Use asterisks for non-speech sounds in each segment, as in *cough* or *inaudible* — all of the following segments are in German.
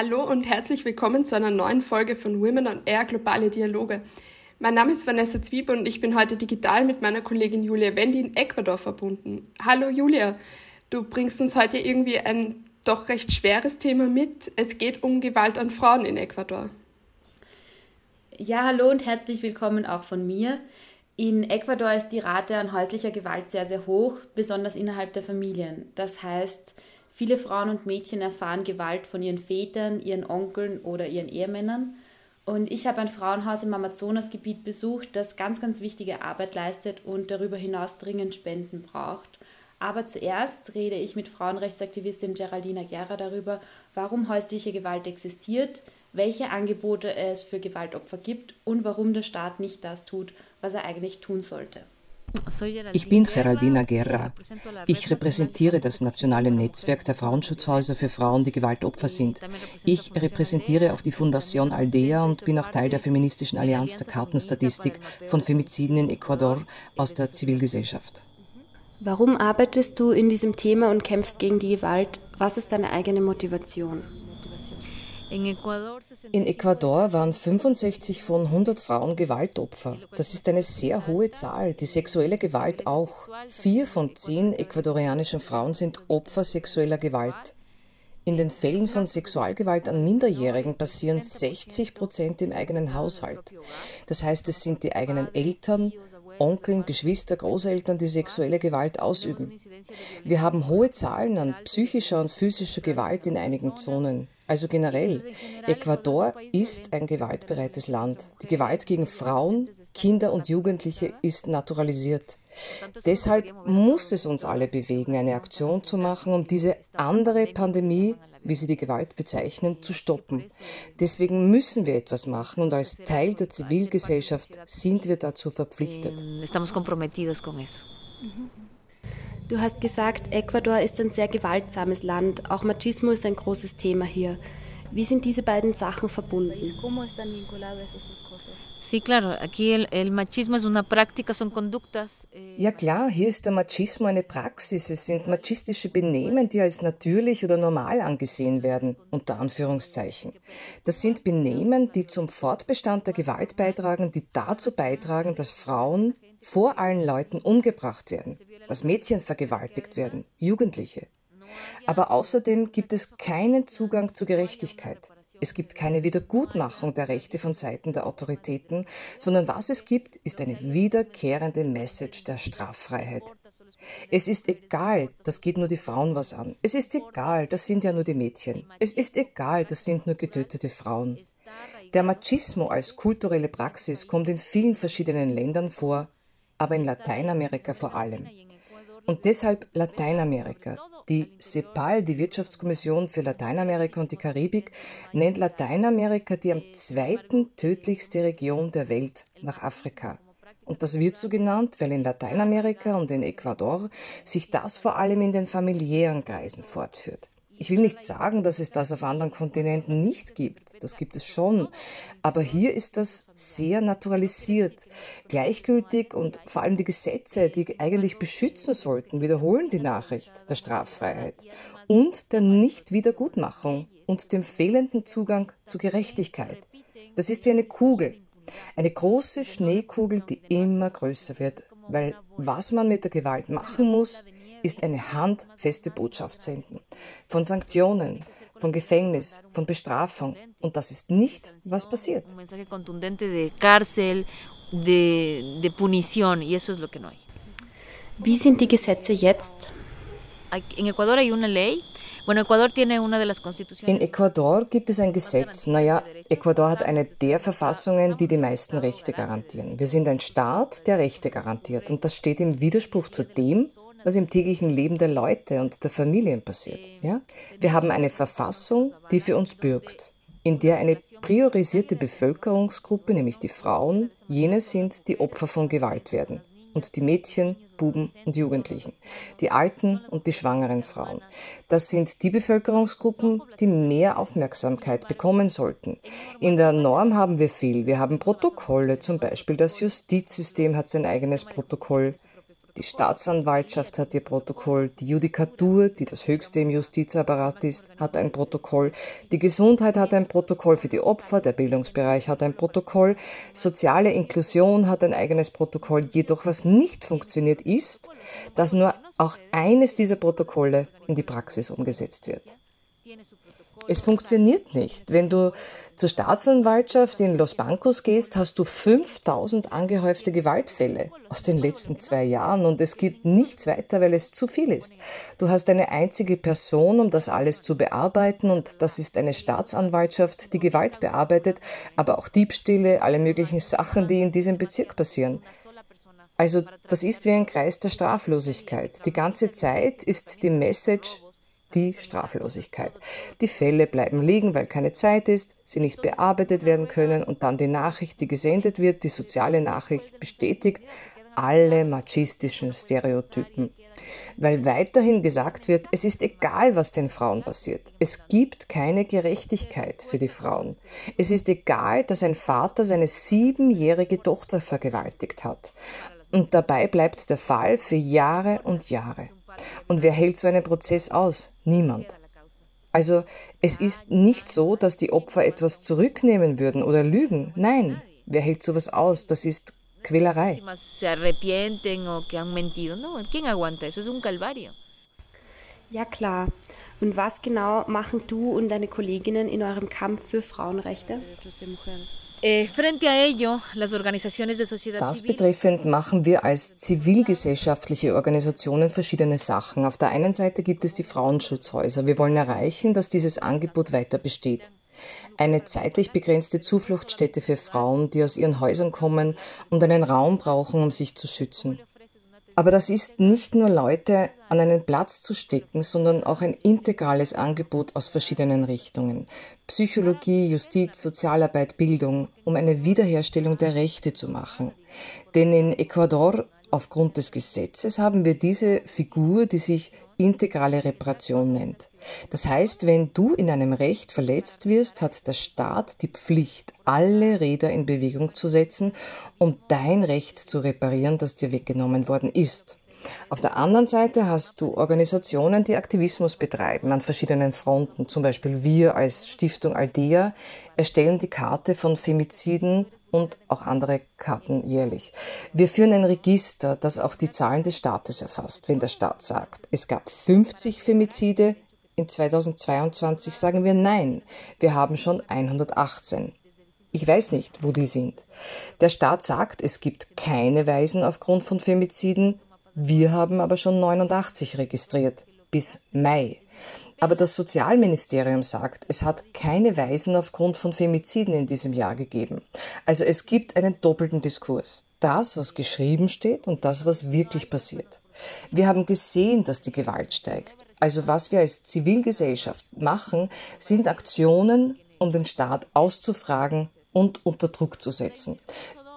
Hallo und herzlich willkommen zu einer neuen Folge von Women on Air Globale Dialoge. Mein Name ist Vanessa Zwiebe und ich bin heute digital mit meiner Kollegin Julia Wendy in Ecuador verbunden. Hallo Julia, du bringst uns heute irgendwie ein doch recht schweres Thema mit. Es geht um Gewalt an Frauen in Ecuador. Ja, hallo und herzlich willkommen auch von mir. In Ecuador ist die Rate an häuslicher Gewalt sehr, sehr hoch, besonders innerhalb der Familien. Das heißt, Viele Frauen und Mädchen erfahren Gewalt von ihren Vätern, ihren Onkeln oder ihren Ehemännern. Und ich habe ein Frauenhaus im Amazonasgebiet besucht, das ganz, ganz wichtige Arbeit leistet und darüber hinaus dringend Spenden braucht. Aber zuerst rede ich mit Frauenrechtsaktivistin Geraldina Guerra darüber, warum häusliche Gewalt existiert, welche Angebote es für Gewaltopfer gibt und warum der Staat nicht das tut, was er eigentlich tun sollte. Ich bin Geraldina Guerra. Ich repräsentiere das nationale Netzwerk der Frauenschutzhäuser für Frauen, die Gewaltopfer sind. Ich repräsentiere auch die Fundación Aldea und bin auch Teil der feministischen Allianz der Kartenstatistik von Femiziden in Ecuador aus der Zivilgesellschaft. Warum arbeitest du in diesem Thema und kämpfst gegen die Gewalt? Was ist deine eigene Motivation? In Ecuador waren 65 von 100 Frauen Gewaltopfer. Das ist eine sehr hohe Zahl. Die sexuelle Gewalt auch. Vier von zehn ecuadorianischen Frauen sind Opfer sexueller Gewalt. In den Fällen von Sexualgewalt an Minderjährigen passieren 60 Prozent im eigenen Haushalt. Das heißt, es sind die eigenen Eltern, Onkeln, Geschwister, Großeltern, die sexuelle Gewalt ausüben. Wir haben hohe Zahlen an psychischer und physischer Gewalt in einigen Zonen. Also generell, Ecuador ist ein gewaltbereites Land. Die Gewalt gegen Frauen, Kinder und Jugendliche ist naturalisiert. Deshalb muss es uns alle bewegen, eine Aktion zu machen, um diese andere Pandemie, wie sie die Gewalt bezeichnen, zu stoppen. Deswegen müssen wir etwas machen und als Teil der Zivilgesellschaft sind wir dazu verpflichtet. Estamos comprometidos con eso. Du hast gesagt, Ecuador ist ein sehr gewaltsames Land. Auch Machismo ist ein großes Thema hier. Wie sind diese beiden Sachen verbunden? Eh, ja klar, hier ist der Machismo eine Praxis. Es sind machistische Benehmen, die als natürlich oder normal angesehen werden, unter Anführungszeichen. Das sind Benehmen, die zum Fortbestand der Gewalt beitragen, die dazu beitragen, dass Frauen vor allen Leuten umgebracht werden, dass Mädchen vergewaltigt werden, Jugendliche. Aber außerdem gibt es keinen Zugang zu Gerechtigkeit. Es gibt keine Wiedergutmachung der Rechte von Seiten der Autoritäten, sondern was es gibt, ist eine wiederkehrende Message der Straffreiheit. Es ist egal, das geht nur die Frauen was an. Es ist egal, das sind ja nur die Mädchen. Es ist egal, das sind nur getötete Frauen. Der Machismo als kulturelle Praxis kommt in vielen verschiedenen Ländern vor, aber in Lateinamerika vor allem. Und deshalb Lateinamerika. Die CEPAL, die Wirtschaftskommission für Lateinamerika und die Karibik, nennt Lateinamerika die am zweiten tödlichste Region der Welt nach Afrika. Und das wird so genannt, weil in Lateinamerika und in Ecuador sich das vor allem in den familiären Kreisen fortführt. Ich will nicht sagen, dass es das auf anderen Kontinenten nicht gibt. Das gibt es schon. Aber hier ist das sehr naturalisiert. Gleichgültig und vor allem die Gesetze, die eigentlich beschützen sollten, wiederholen die Nachricht der Straffreiheit und der Nichtwiedergutmachung und dem fehlenden Zugang zu Gerechtigkeit. Das ist wie eine Kugel. Eine große Schneekugel, die immer größer wird. Weil was man mit der Gewalt machen muss, ist eine handfeste Botschaft senden. Von Sanktionen, von Gefängnis, von Bestrafung. Und das ist nicht, was passiert. Wie sind die Gesetze jetzt? In Ecuador gibt es ein Gesetz. Naja, Ecuador hat eine der Verfassungen, die die meisten Rechte garantieren. Wir sind ein Staat, der Rechte garantiert. Und das steht im Widerspruch zu dem, was im täglichen Leben der Leute und der Familien passiert. Ja? Wir haben eine Verfassung, die für uns bürgt. in der eine priorisierte Bevölkerungsgruppe, nämlich die Frauen, jene sind, die Opfer von Gewalt werden und die Mädchen, Buben und Jugendlichen, die alten und die schwangeren Frauen. Das sind die Bevölkerungsgruppen, die mehr Aufmerksamkeit bekommen sollten. In der Norm haben wir viel. Wir haben Protokolle, zum Beispiel das Justizsystem hat sein eigenes Protokoll. Die Staatsanwaltschaft hat ihr Protokoll, die Judikatur, die das höchste im Justizapparat ist, hat ein Protokoll, die Gesundheit hat ein Protokoll für die Opfer, der Bildungsbereich hat ein Protokoll, soziale Inklusion hat ein eigenes Protokoll. Jedoch was nicht funktioniert ist, dass nur auch eines dieser Protokolle in die Praxis umgesetzt wird. Es funktioniert nicht. Wenn du zur Staatsanwaltschaft in Los Bancos gehst, hast du 5000 angehäufte Gewaltfälle aus den letzten zwei Jahren und es gibt nichts weiter, weil es zu viel ist. Du hast eine einzige Person, um das alles zu bearbeiten und das ist eine Staatsanwaltschaft, die Gewalt bearbeitet, aber auch Diebstähle, alle möglichen Sachen, die in diesem Bezirk passieren. Also das ist wie ein Kreis der Straflosigkeit. Die ganze Zeit ist die Message, die Straflosigkeit. Die Fälle bleiben liegen, weil keine Zeit ist, sie nicht bearbeitet werden können und dann die Nachricht, die gesendet wird, die soziale Nachricht bestätigt alle machistischen Stereotypen. Weil weiterhin gesagt wird, es ist egal, was den Frauen passiert. Es gibt keine Gerechtigkeit für die Frauen. Es ist egal, dass ein Vater seine siebenjährige Tochter vergewaltigt hat. Und dabei bleibt der Fall für Jahre und Jahre. Und wer hält so einen Prozess aus? Niemand. Also es ist nicht so, dass die Opfer etwas zurücknehmen würden oder lügen. Nein, wer hält sowas aus? Das ist Quälerei. Ja klar. Und was genau machen du und deine Kolleginnen in eurem Kampf für Frauenrechte? Eh, das betreffend machen wir als zivilgesellschaftliche Organisationen verschiedene Sachen. Auf der einen Seite gibt es die Frauenschutzhäuser. Wir wollen erreichen, dass dieses Angebot weiter besteht. Eine zeitlich begrenzte Zufluchtsstätte für Frauen, die aus ihren Häusern kommen und einen Raum brauchen, um sich zu schützen. Aber das ist nicht nur Leute an einen Platz zu stecken, sondern auch ein integrales Angebot aus verschiedenen Richtungen. Psychologie, Justiz, Sozialarbeit, Bildung, um eine Wiederherstellung der Rechte zu machen. Denn in Ecuador, aufgrund des Gesetzes, haben wir diese Figur, die sich integrale Reparation nennt. Das heißt, wenn du in einem Recht verletzt wirst, hat der Staat die Pflicht, alle Räder in Bewegung zu setzen, um dein Recht zu reparieren, das dir weggenommen worden ist. Auf der anderen Seite hast du Organisationen, die Aktivismus betreiben an verschiedenen Fronten. Zum Beispiel wir als Stiftung Aldea erstellen die Karte von Femiziden und auch andere Karten jährlich. Wir führen ein Register, das auch die Zahlen des Staates erfasst. Wenn der Staat sagt, es gab 50 Femizide, in 2022 sagen wir nein, wir haben schon 118. Ich weiß nicht, wo die sind. Der Staat sagt, es gibt keine Weisen aufgrund von Femiziden, wir haben aber schon 89 registriert, bis Mai. Aber das Sozialministerium sagt, es hat keine Weisen aufgrund von Femiziden in diesem Jahr gegeben. Also es gibt einen doppelten Diskurs. Das, was geschrieben steht und das, was wirklich passiert. Wir haben gesehen, dass die Gewalt steigt. Also was wir als Zivilgesellschaft machen, sind Aktionen, um den Staat auszufragen und unter Druck zu setzen.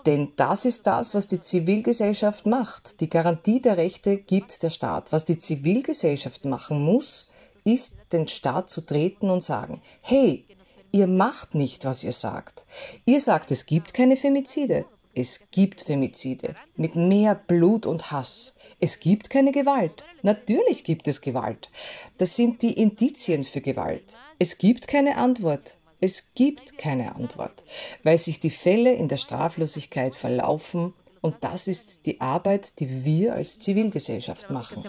Denn das ist das, was die Zivilgesellschaft macht. Die Garantie der Rechte gibt der Staat. Was die Zivilgesellschaft machen muss, ist, den Staat zu treten und sagen, hey, ihr macht nicht, was ihr sagt. Ihr sagt, es gibt keine Femizide. Es gibt Femizide mit mehr Blut und Hass. Es gibt keine Gewalt. Natürlich gibt es Gewalt. Das sind die Indizien für Gewalt. Es gibt keine Antwort. Es gibt keine Antwort, weil sich die Fälle in der Straflosigkeit verlaufen und das ist die Arbeit, die wir als Zivilgesellschaft machen.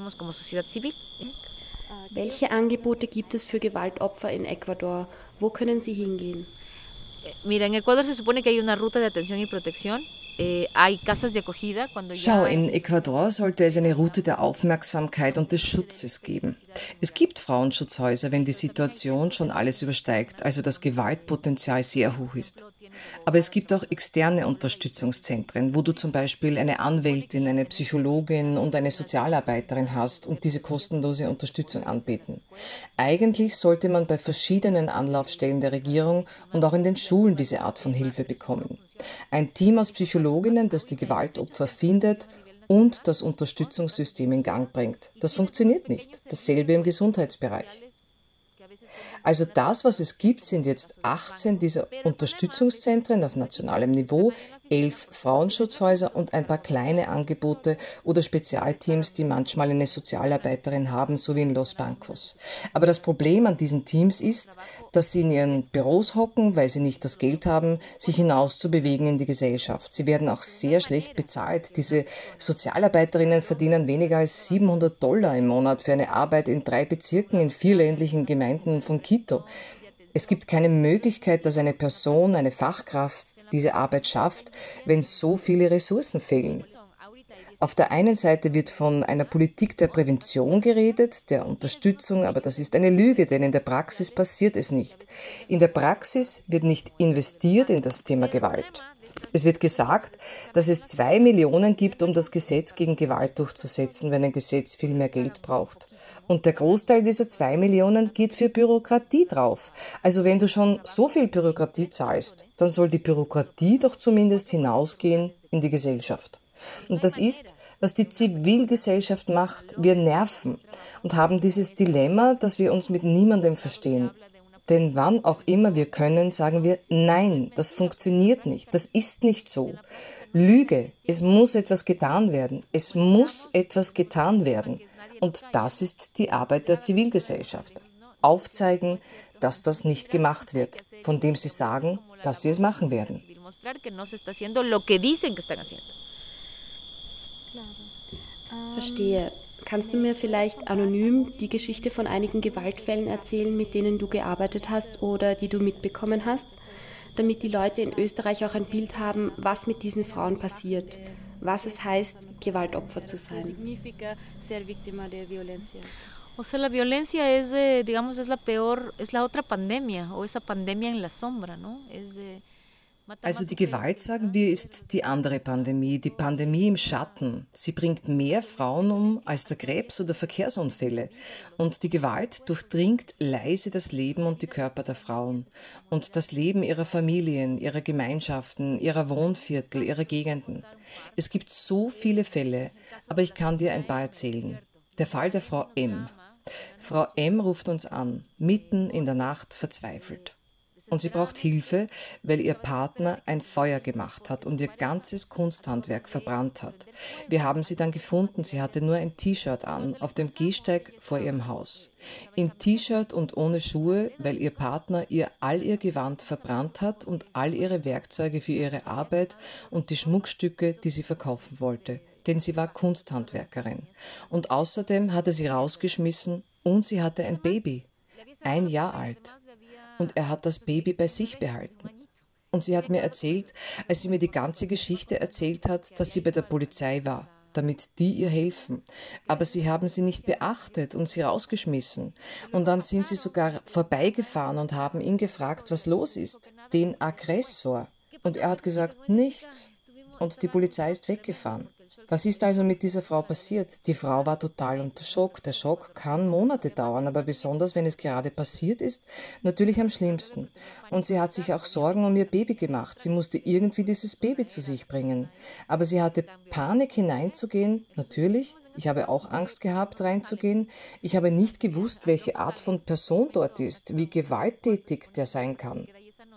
Welche Angebote gibt es für Gewaltopfer in Ecuador? Wo können sie hingehen? Mira, en Ecuador se supone que hay una ruta de atención y protección Eh, Schau, in Ecuador sollte es eine Route der Aufmerksamkeit und des Schutzes geben. Es gibt Frauenschutzhäuser, wenn die Situation schon alles übersteigt, also das Gewaltpotenzial sehr hoch ist. Aber es gibt auch externe Unterstützungszentren, wo du zum Beispiel eine Anwältin, eine Psychologin und eine Sozialarbeiterin hast und diese kostenlose Unterstützung anbieten. Eigentlich sollte man bei verschiedenen Anlaufstellen der Regierung und auch in den Schulen diese Art von Hilfe bekommen. Ein Team aus Psychologinnen, das die Gewaltopfer findet und das Unterstützungssystem in Gang bringt. Das funktioniert nicht. Dasselbe im Gesundheitsbereich. Also das, was es gibt, sind jetzt 18 dieser Unterstützungszentren auf nationalem Niveau, elf Frauenschutzhäuser und ein paar kleine Angebote oder Spezialteams, die manchmal eine Sozialarbeiterin haben, so wie in Los Bancos. Aber das Problem an diesen Teams ist, dass sie in ihren Büros hocken, weil sie nicht das Geld haben, sich hinauszubewegen in die Gesellschaft. Sie werden auch sehr schlecht bezahlt. Diese Sozialarbeiterinnen verdienen weniger als 700 Dollar im Monat für eine Arbeit in drei Bezirken in vier ländlichen Gemeinden von Quito. Es gibt keine Möglichkeit, dass eine Person, eine Fachkraft diese Arbeit schafft, wenn so viele Ressourcen fehlen. Auf der einen Seite wird von einer Politik der Prävention geredet, der Unterstützung, aber das ist eine Lüge, denn in der Praxis passiert es nicht. In der Praxis wird nicht investiert in das Thema Gewalt. Es wird gesagt, dass es zwei Millionen gibt, um das Gesetz gegen Gewalt durchzusetzen, wenn ein Gesetz viel mehr Geld braucht. Und der Großteil dieser zwei Millionen geht für Bürokratie drauf. Also wenn du schon so viel Bürokratie zahlst, dann soll die Bürokratie doch zumindest hinausgehen in die Gesellschaft. Und das ist, was die Zivilgesellschaft macht. Wir nerven und haben dieses Dilemma, dass wir uns mit niemandem verstehen. Denn wann auch immer wir können, sagen wir, nein, das funktioniert nicht, das ist nicht so. Lüge, es muss etwas getan werden, es muss etwas getan werden. Und das ist die Arbeit der Zivilgesellschaft. Aufzeigen, dass das nicht gemacht wird, von dem sie sagen, dass sie es machen werden. Verstehe. Kannst du mir vielleicht anonym die Geschichte von einigen Gewaltfällen erzählen, mit denen du gearbeitet hast oder die du mitbekommen hast, damit die Leute in Österreich auch ein Bild haben, was mit diesen Frauen passiert? was es heißt, Gewaltopfer zu sein. O sea, la violencia es, de, digamos, es la peor, es la otra pandemia o esa pandemia en la sombra, ¿no? Es de, also die Gewalt, sagen wir, ist die andere Pandemie, die Pandemie im Schatten. Sie bringt mehr Frauen um als der Krebs oder Verkehrsunfälle. Und die Gewalt durchdringt leise das Leben und die Körper der Frauen und das Leben ihrer Familien, ihrer Gemeinschaften, ihrer Wohnviertel, ihrer Gegenden. Es gibt so viele Fälle, aber ich kann dir ein paar erzählen. Der Fall der Frau M. Frau M ruft uns an, mitten in der Nacht verzweifelt. Und sie braucht Hilfe, weil ihr Partner ein Feuer gemacht hat und ihr ganzes Kunsthandwerk verbrannt hat. Wir haben sie dann gefunden. Sie hatte nur ein T-Shirt an, auf dem Gehsteig vor ihrem Haus. In T-Shirt und ohne Schuhe, weil ihr Partner ihr all ihr Gewand verbrannt hat und all ihre Werkzeuge für ihre Arbeit und die Schmuckstücke, die sie verkaufen wollte. Denn sie war Kunsthandwerkerin. Und außerdem hatte sie rausgeschmissen und sie hatte ein Baby. Ein Jahr alt und er hat das Baby bei sich behalten. Und sie hat mir erzählt, als sie mir die ganze Geschichte erzählt hat, dass sie bei der Polizei war, damit die ihr helfen. Aber sie haben sie nicht beachtet und sie rausgeschmissen. Und dann sind sie sogar vorbeigefahren und haben ihn gefragt, was los ist. Den Aggressor. Und er hat gesagt, nichts. Und die Polizei ist weggefahren. Was ist also mit dieser Frau passiert? Die Frau war total unter Schock. Der Schock kann Monate dauern, aber besonders wenn es gerade passiert ist, natürlich am schlimmsten. Und sie hat sich auch Sorgen um ihr Baby gemacht. Sie musste irgendwie dieses Baby zu sich bringen. Aber sie hatte Panik hineinzugehen, natürlich. Ich habe auch Angst gehabt, reinzugehen. Ich habe nicht gewusst, welche Art von Person dort ist, wie gewalttätig der sein kann.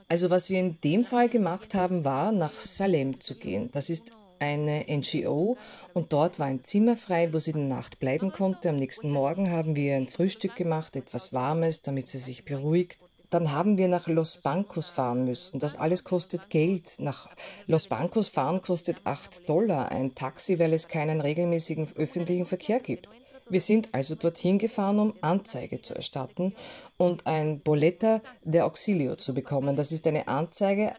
Also was wir in dem Fall gemacht haben, war, nach Salem zu gehen. Das ist eine NGO und dort war ein Zimmer frei, wo sie die Nacht bleiben konnte. Am nächsten Morgen haben wir ein Frühstück gemacht, etwas Warmes, damit sie sich beruhigt. Dann haben wir nach Los Bancos fahren müssen. Das alles kostet Geld. Nach Los Bancos fahren kostet 8 Dollar ein Taxi, weil es keinen regelmäßigen öffentlichen Verkehr gibt. Wir sind also dorthin gefahren, um Anzeige zu erstatten und ein Boletta de Auxilio zu bekommen. Das ist eine Anzeige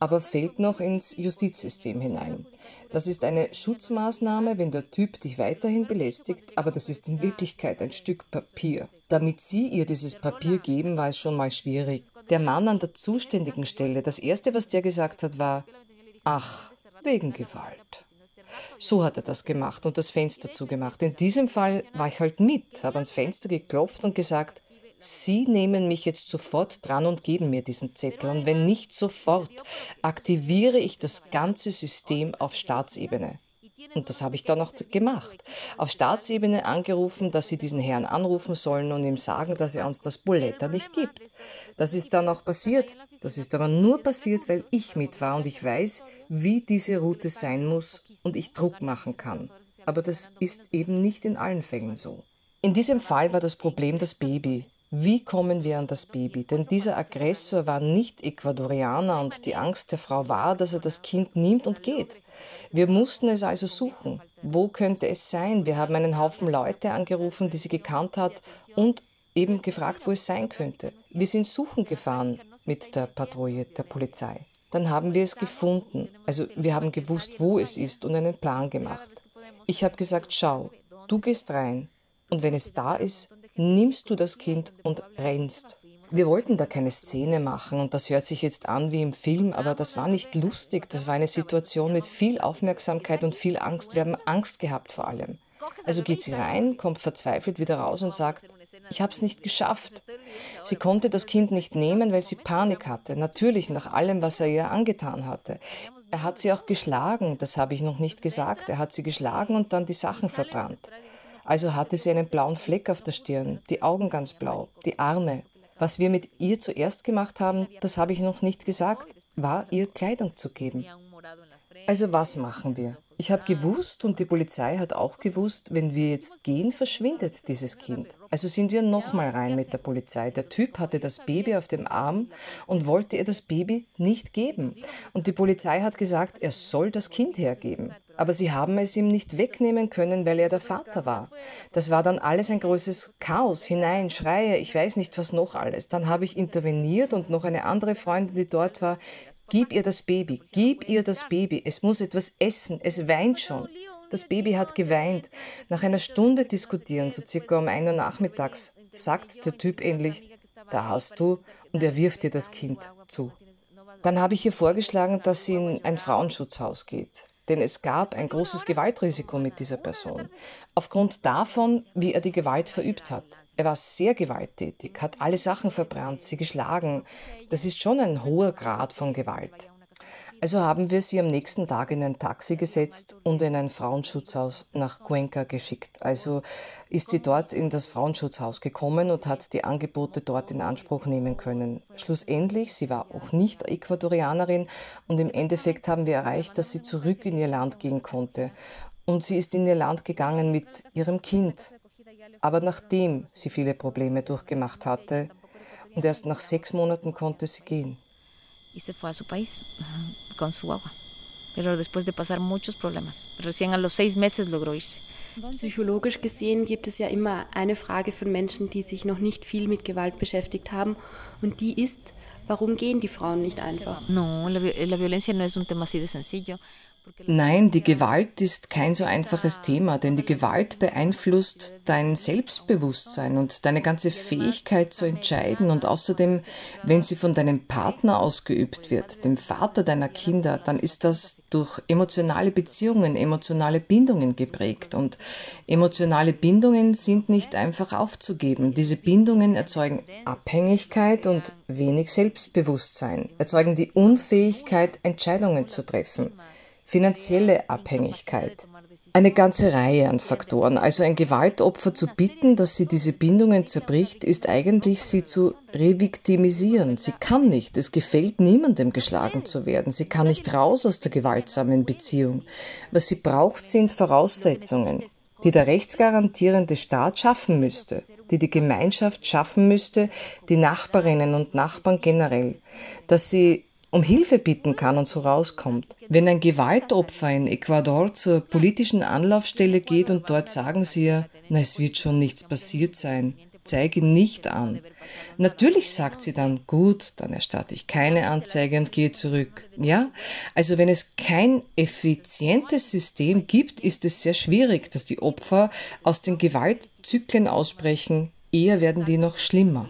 aber fällt noch ins Justizsystem hinein. Das ist eine Schutzmaßnahme, wenn der Typ dich weiterhin belästigt, aber das ist in Wirklichkeit ein Stück Papier. Damit sie ihr dieses Papier geben, war es schon mal schwierig. Der Mann an der zuständigen Stelle, das Erste, was der gesagt hat, war, ach, wegen Gewalt. So hat er das gemacht und das Fenster zugemacht. In diesem Fall war ich halt mit, habe ans Fenster geklopft und gesagt, Sie nehmen mich jetzt sofort dran und geben mir diesen Zettel. Und wenn nicht sofort, aktiviere ich das ganze System auf Staatsebene. Und das habe ich dann auch gemacht. Auf Staatsebene angerufen, dass sie diesen Herrn anrufen sollen und ihm sagen, dass er uns das Boletta nicht gibt. Das ist dann auch passiert. Das ist aber nur passiert, weil ich mit war und ich weiß, wie diese Route sein muss und ich Druck machen kann. Aber das ist eben nicht in allen Fällen so. In diesem Fall war das Problem das Baby. Wie kommen wir an das Baby? Denn dieser Aggressor war nicht Ecuadorianer und die Angst der Frau war, dass er das Kind nimmt und geht. Wir mussten es also suchen. Wo könnte es sein? Wir haben einen Haufen Leute angerufen, die sie gekannt hat und eben gefragt, wo es sein könnte. Wir sind suchen gefahren mit der Patrouille der Polizei. Dann haben wir es gefunden. Also wir haben gewusst, wo es ist und einen Plan gemacht. Ich habe gesagt, schau, du gehst rein und wenn es da ist, nimmst du das Kind und rennst. Wir wollten da keine Szene machen und das hört sich jetzt an wie im Film, aber das war nicht lustig. Das war eine Situation mit viel Aufmerksamkeit und viel Angst. Wir haben Angst gehabt vor allem. Also geht sie rein, kommt verzweifelt wieder raus und sagt, ich habe es nicht geschafft. Sie konnte das Kind nicht nehmen, weil sie Panik hatte. Natürlich nach allem, was er ihr angetan hatte. Er hat sie auch geschlagen, das habe ich noch nicht gesagt. Er hat sie geschlagen und dann die Sachen verbrannt. Also hatte sie einen blauen Fleck auf der Stirn, die Augen ganz blau, die Arme. Was wir mit ihr zuerst gemacht haben, das habe ich noch nicht gesagt, war ihr Kleidung zu geben. Also was machen wir? Ich habe gewusst und die Polizei hat auch gewusst, wenn wir jetzt gehen, verschwindet dieses Kind. Also sind wir nochmal rein mit der Polizei. Der Typ hatte das Baby auf dem Arm und wollte ihr das Baby nicht geben. Und die Polizei hat gesagt, er soll das Kind hergeben aber sie haben es ihm nicht wegnehmen können, weil er der Vater war. Das war dann alles ein großes Chaos, hinein, Schreie, ich weiß nicht was noch alles. Dann habe ich interveniert und noch eine andere Freundin, die dort war, gib ihr das Baby, gib ihr das Baby, es muss etwas essen, es weint schon. Das Baby hat geweint. Nach einer Stunde diskutieren, so circa um ein Uhr nachmittags, sagt der Typ endlich, da hast du, und er wirft ihr das Kind zu. Dann habe ich ihr vorgeschlagen, dass sie in ein Frauenschutzhaus geht denn es gab ein großes Gewaltrisiko mit dieser Person. Aufgrund davon, wie er die Gewalt verübt hat. Er war sehr gewalttätig, hat alle Sachen verbrannt, sie geschlagen. Das ist schon ein hoher Grad von Gewalt. Also haben wir sie am nächsten Tag in ein Taxi gesetzt und in ein Frauenschutzhaus nach Cuenca geschickt. Also ist sie dort in das Frauenschutzhaus gekommen und hat die Angebote dort in Anspruch nehmen können. Schlussendlich, sie war auch nicht Ecuadorianerin und im Endeffekt haben wir erreicht, dass sie zurück in ihr Land gehen konnte. Und sie ist in ihr Land gegangen mit ihrem Kind. Aber nachdem sie viele Probleme durchgemacht hatte und erst nach sechs Monaten konnte sie gehen. Y se fue a su país *laughs* con su agua. Pero después de pasar muchos problemas, recién a los seis meses logró irse. Psychologisch gesehen gibt es ja immer eine Frage von Menschen, die sich noch nicht viel mit Gewalt beschäftigt haben, und die ist, warum gehen die Frauen nicht einfach? No, la, la violencia no es un tema así de sencillo. Nein, die Gewalt ist kein so einfaches Thema, denn die Gewalt beeinflusst dein Selbstbewusstsein und deine ganze Fähigkeit zu entscheiden. Und außerdem, wenn sie von deinem Partner ausgeübt wird, dem Vater deiner Kinder, dann ist das durch emotionale Beziehungen, emotionale Bindungen geprägt. Und emotionale Bindungen sind nicht einfach aufzugeben. Diese Bindungen erzeugen Abhängigkeit und wenig Selbstbewusstsein, erzeugen die Unfähigkeit, Entscheidungen zu treffen finanzielle Abhängigkeit. Eine ganze Reihe an Faktoren. Also ein Gewaltopfer zu bitten, dass sie diese Bindungen zerbricht, ist eigentlich sie zu reviktimisieren. Sie kann nicht. Es gefällt niemandem, geschlagen zu werden. Sie kann nicht raus aus der gewaltsamen Beziehung. Was sie braucht, sind Voraussetzungen, die der rechtsgarantierende Staat schaffen müsste, die die Gemeinschaft schaffen müsste, die Nachbarinnen und Nachbarn generell, dass sie um Hilfe bitten kann und so rauskommt. Wenn ein Gewaltopfer in Ecuador zur politischen Anlaufstelle geht und dort sagen sie ihr, na, es wird schon nichts passiert sein, zeige nicht an. Natürlich sagt sie dann, gut, dann erstatte ich keine Anzeige und gehe zurück. Ja, also wenn es kein effizientes System gibt, ist es sehr schwierig, dass die Opfer aus den Gewaltzyklen ausbrechen. Eher werden die noch schlimmer.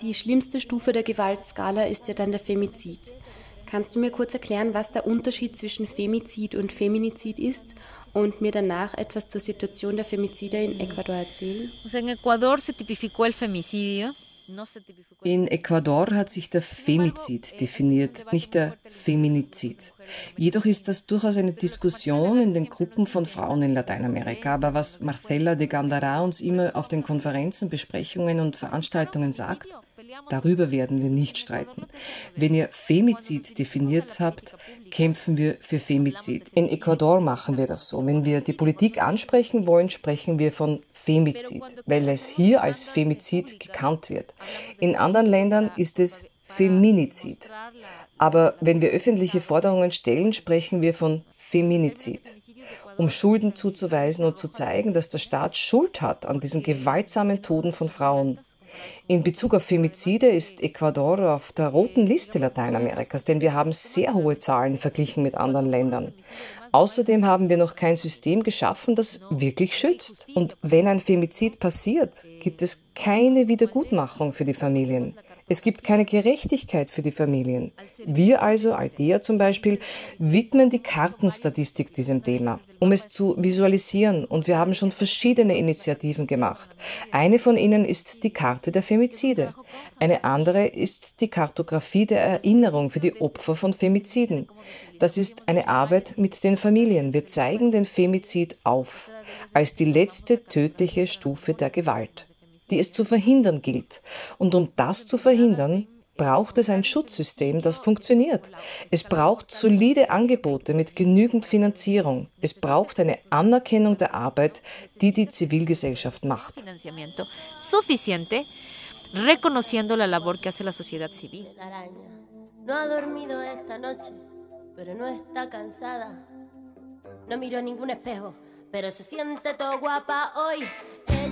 Die schlimmste Stufe der Gewaltskala ist ja dann der Femizid. Kannst du mir kurz erklären, was der Unterschied zwischen Femizid und Feminizid ist und mir danach etwas zur Situation der Femizide in Ecuador erzählen? in Ecuador se tipificó el femicidio in Ecuador hat sich der Femizid definiert, nicht der Feminizid. Jedoch ist das durchaus eine Diskussion in den Gruppen von Frauen in Lateinamerika. Aber was Marcela de Gandara uns immer auf den Konferenzen, Besprechungen und Veranstaltungen sagt, darüber werden wir nicht streiten. Wenn ihr Femizid definiert habt, kämpfen wir für Femizid. In Ecuador machen wir das so. Wenn wir die Politik ansprechen wollen, sprechen wir von Femizid, weil es hier als Femizid gekannt wird. In anderen Ländern ist es Feminizid. Aber wenn wir öffentliche Forderungen stellen, sprechen wir von Feminizid. Um Schulden zuzuweisen und zu zeigen, dass der Staat Schuld hat an diesen gewaltsamen Toten von Frauen. In Bezug auf Femizide ist Ecuador auf der roten Liste Lateinamerikas, denn wir haben sehr hohe Zahlen verglichen mit anderen Ländern. Außerdem haben wir noch kein System geschaffen, das wirklich schützt. Und wenn ein Femizid passiert, gibt es keine Wiedergutmachung für die Familien. Es gibt keine Gerechtigkeit für die Familien. Wir also, Aldea zum Beispiel, widmen die Kartenstatistik diesem Thema, um es zu visualisieren. Und wir haben schon verschiedene Initiativen gemacht. Eine von ihnen ist die Karte der Femizide. Eine andere ist die Kartografie der Erinnerung für die Opfer von Femiziden. Das ist eine Arbeit mit den Familien. Wir zeigen den Femizid auf als die letzte tödliche Stufe der Gewalt, die es zu verhindern gilt. Und um das zu verhindern, braucht es ein Schutzsystem, das funktioniert. Es braucht solide Angebote mit genügend Finanzierung. Es braucht eine Anerkennung der Arbeit, die die Zivilgesellschaft macht. Suficiente, reconociendo la labor que hace la sociedad civil. No ha dormido esta noche. pero no está cansada. No miro ningún espejo, pero se siente todo guapa hoy.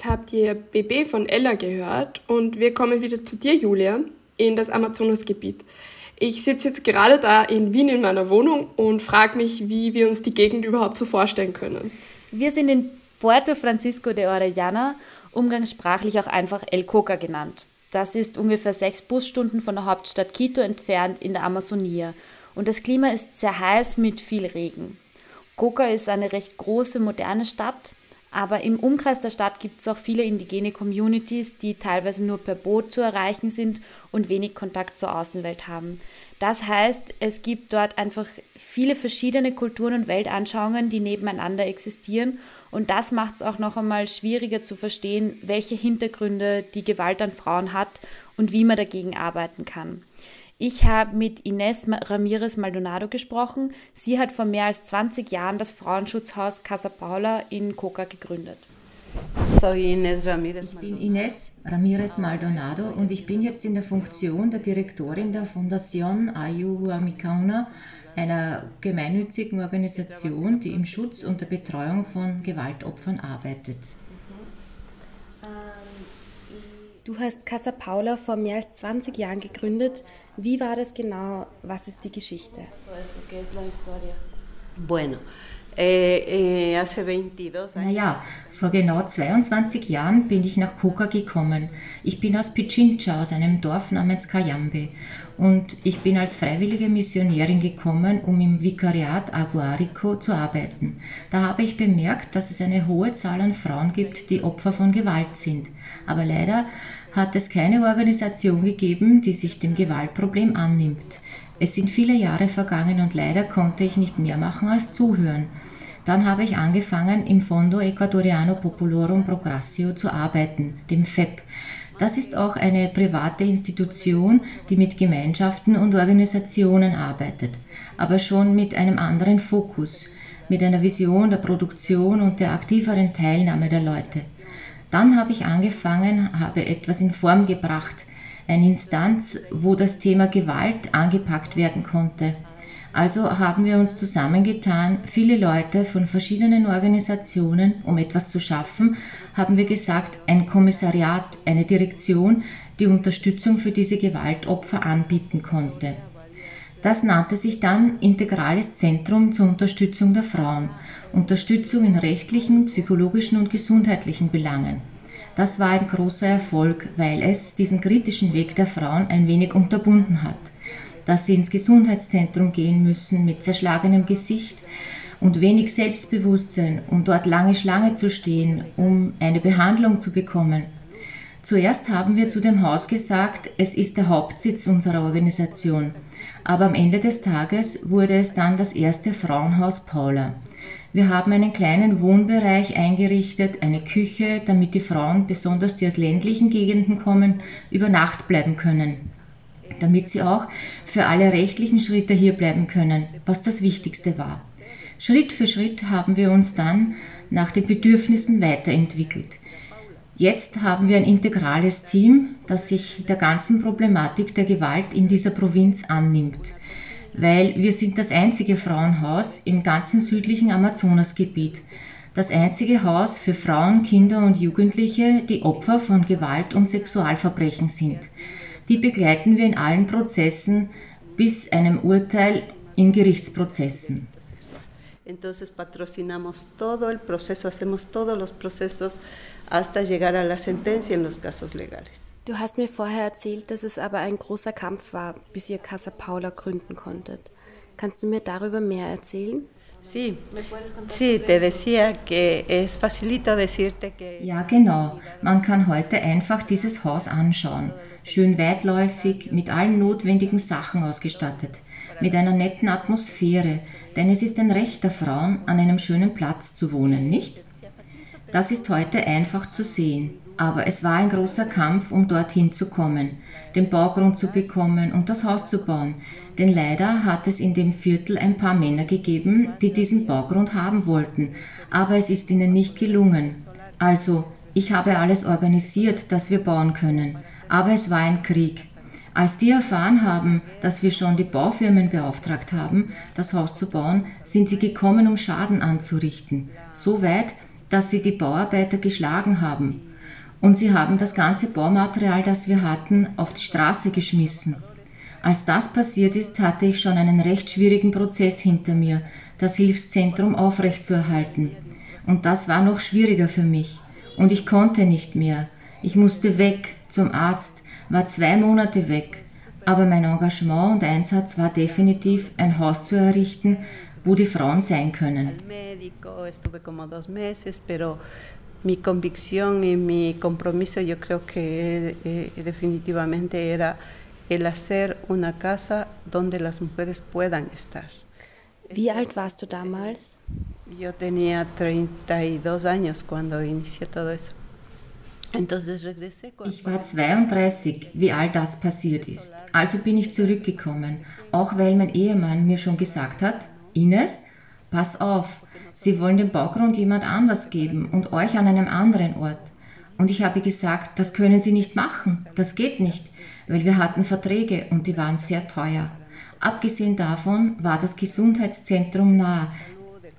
Jetzt habt ihr BB von Ella gehört und wir kommen wieder zu dir, Julia, in das Amazonasgebiet. Ich sitze jetzt gerade da in Wien in meiner Wohnung und frage mich, wie wir uns die Gegend überhaupt so vorstellen können. Wir sind in Puerto Francisco de Orellana, umgangssprachlich auch einfach El Coca genannt. Das ist ungefähr sechs Busstunden von der Hauptstadt Quito entfernt in der Amazonie. Und das Klima ist sehr heiß mit viel Regen. Coca ist eine recht große, moderne Stadt, aber im Umkreis der Stadt gibt es auch viele indigene Communities, die teilweise nur per Boot zu erreichen sind und wenig Kontakt zur Außenwelt haben. Das heißt, es gibt dort einfach viele verschiedene Kulturen und Weltanschauungen, die nebeneinander existieren und das macht es auch noch einmal schwieriger zu verstehen, welche Hintergründe die Gewalt an Frauen hat und wie man dagegen arbeiten kann. Ich habe mit Ines Ramirez Maldonado gesprochen. Sie hat vor mehr als 20 Jahren das Frauenschutzhaus Casa Paula in Coca gegründet. Ich bin Ines Ramirez Maldonado und ich bin jetzt in der Funktion der Direktorin der Fundación Ayuda Micauna einer gemeinnützigen Organisation, die im Schutz und der Betreuung von Gewaltopfern arbeitet. Du hast Casa Paula vor mehr als 20 Jahren gegründet. Wie war das genau? Was ist die Geschichte? Bueno, eh, eh, naja, vor genau 22 Jahren bin ich nach Coca gekommen. Ich bin aus Pichincha, aus einem Dorf namens Cayambe. Und ich bin als freiwillige Missionärin gekommen, um im Vikariat Aguarico zu arbeiten. Da habe ich bemerkt, dass es eine hohe Zahl an Frauen gibt, die Opfer von Gewalt sind. Aber leider hat es keine Organisation gegeben, die sich dem Gewaltproblem annimmt. Es sind viele Jahre vergangen und leider konnte ich nicht mehr machen als zuhören. Dann habe ich angefangen, im Fondo Ecuadoriano Populorum Progressio zu arbeiten, dem FEP. Das ist auch eine private Institution, die mit Gemeinschaften und Organisationen arbeitet, aber schon mit einem anderen Fokus, mit einer Vision der Produktion und der aktiveren Teilnahme der Leute. Dann habe ich angefangen, habe etwas in Form gebracht, eine Instanz, wo das Thema Gewalt angepackt werden konnte. Also haben wir uns zusammengetan, viele Leute von verschiedenen Organisationen, um etwas zu schaffen, haben wir gesagt, ein Kommissariat, eine Direktion, die Unterstützung für diese Gewaltopfer anbieten konnte. Das nannte sich dann Integrales Zentrum zur Unterstützung der Frauen, Unterstützung in rechtlichen, psychologischen und gesundheitlichen Belangen. Das war ein großer Erfolg, weil es diesen kritischen Weg der Frauen ein wenig unterbunden hat, dass sie ins Gesundheitszentrum gehen müssen mit zerschlagenem Gesicht und wenig Selbstbewusstsein, um dort lange Schlange zu stehen, um eine Behandlung zu bekommen. Zuerst haben wir zu dem Haus gesagt, es ist der Hauptsitz unserer Organisation, aber am Ende des Tages wurde es dann das erste Frauenhaus Paula. Wir haben einen kleinen Wohnbereich eingerichtet, eine Küche, damit die Frauen, besonders die aus ländlichen Gegenden kommen, über Nacht bleiben können. Damit sie auch für alle rechtlichen Schritte hier bleiben können, was das Wichtigste war. Schritt für Schritt haben wir uns dann nach den Bedürfnissen weiterentwickelt. Jetzt haben wir ein integrales Team, das sich der ganzen Problematik der Gewalt in dieser Provinz annimmt weil wir sind das einzige Frauenhaus im ganzen südlichen Amazonasgebiet. Das einzige Haus für Frauen, Kinder und Jugendliche, die Opfer von Gewalt und Sexualverbrechen sind. Die begleiten wir in allen Prozessen bis einem Urteil in Gerichtsprozessen. Entonces patrocinamos todo el proceso, hacemos todos los procesos hasta llegar a la sentencia en los casos legales. Du hast mir vorher erzählt, dass es aber ein großer Kampf war, bis ihr Casa Paula gründen konntet. Kannst du mir darüber mehr erzählen? Ja, genau. Man kann heute einfach dieses Haus anschauen. Schön weitläufig, mit allen notwendigen Sachen ausgestattet, mit einer netten Atmosphäre, denn es ist ein Recht der Frauen, an einem schönen Platz zu wohnen, nicht? Das ist heute einfach zu sehen. Aber es war ein großer Kampf, um dorthin zu kommen, den Baugrund zu bekommen und das Haus zu bauen. Denn leider hat es in dem Viertel ein paar Männer gegeben, die diesen Baugrund haben wollten, aber es ist ihnen nicht gelungen. Also, ich habe alles organisiert, dass wir bauen können. Aber es war ein Krieg. Als die erfahren haben, dass wir schon die Baufirmen beauftragt haben, das Haus zu bauen, sind sie gekommen, um Schaden anzurichten. So weit, dass sie die Bauarbeiter geschlagen haben. Und sie haben das ganze Baumaterial, das wir hatten, auf die Straße geschmissen. Als das passiert ist, hatte ich schon einen recht schwierigen Prozess hinter mir, das Hilfszentrum aufrechtzuerhalten. Und das war noch schwieriger für mich. Und ich konnte nicht mehr. Ich musste weg zum Arzt, war zwei Monate weg. Aber mein Engagement und Einsatz war definitiv, ein Haus zu errichten, wo die Frauen sein können. mi convicción y mi compromiso yo creo que eh, definitivamente era el hacer una casa donde las mujeres puedan estar. Wie alt warst du damals? Yo tenía 32 años cuando inicié todo eso. Ich war 32, wie all das passiert ist. Also bin ich zurückgekommen, auch weil mein Ehemann mir schon gesagt hat, Ines, pass auf, sie wollen den Baugrund jemand anders geben und euch an einem anderen Ort. Und ich habe gesagt, das können sie nicht machen, das geht nicht, weil wir hatten Verträge und die waren sehr teuer. Abgesehen davon war das Gesundheitszentrum nah,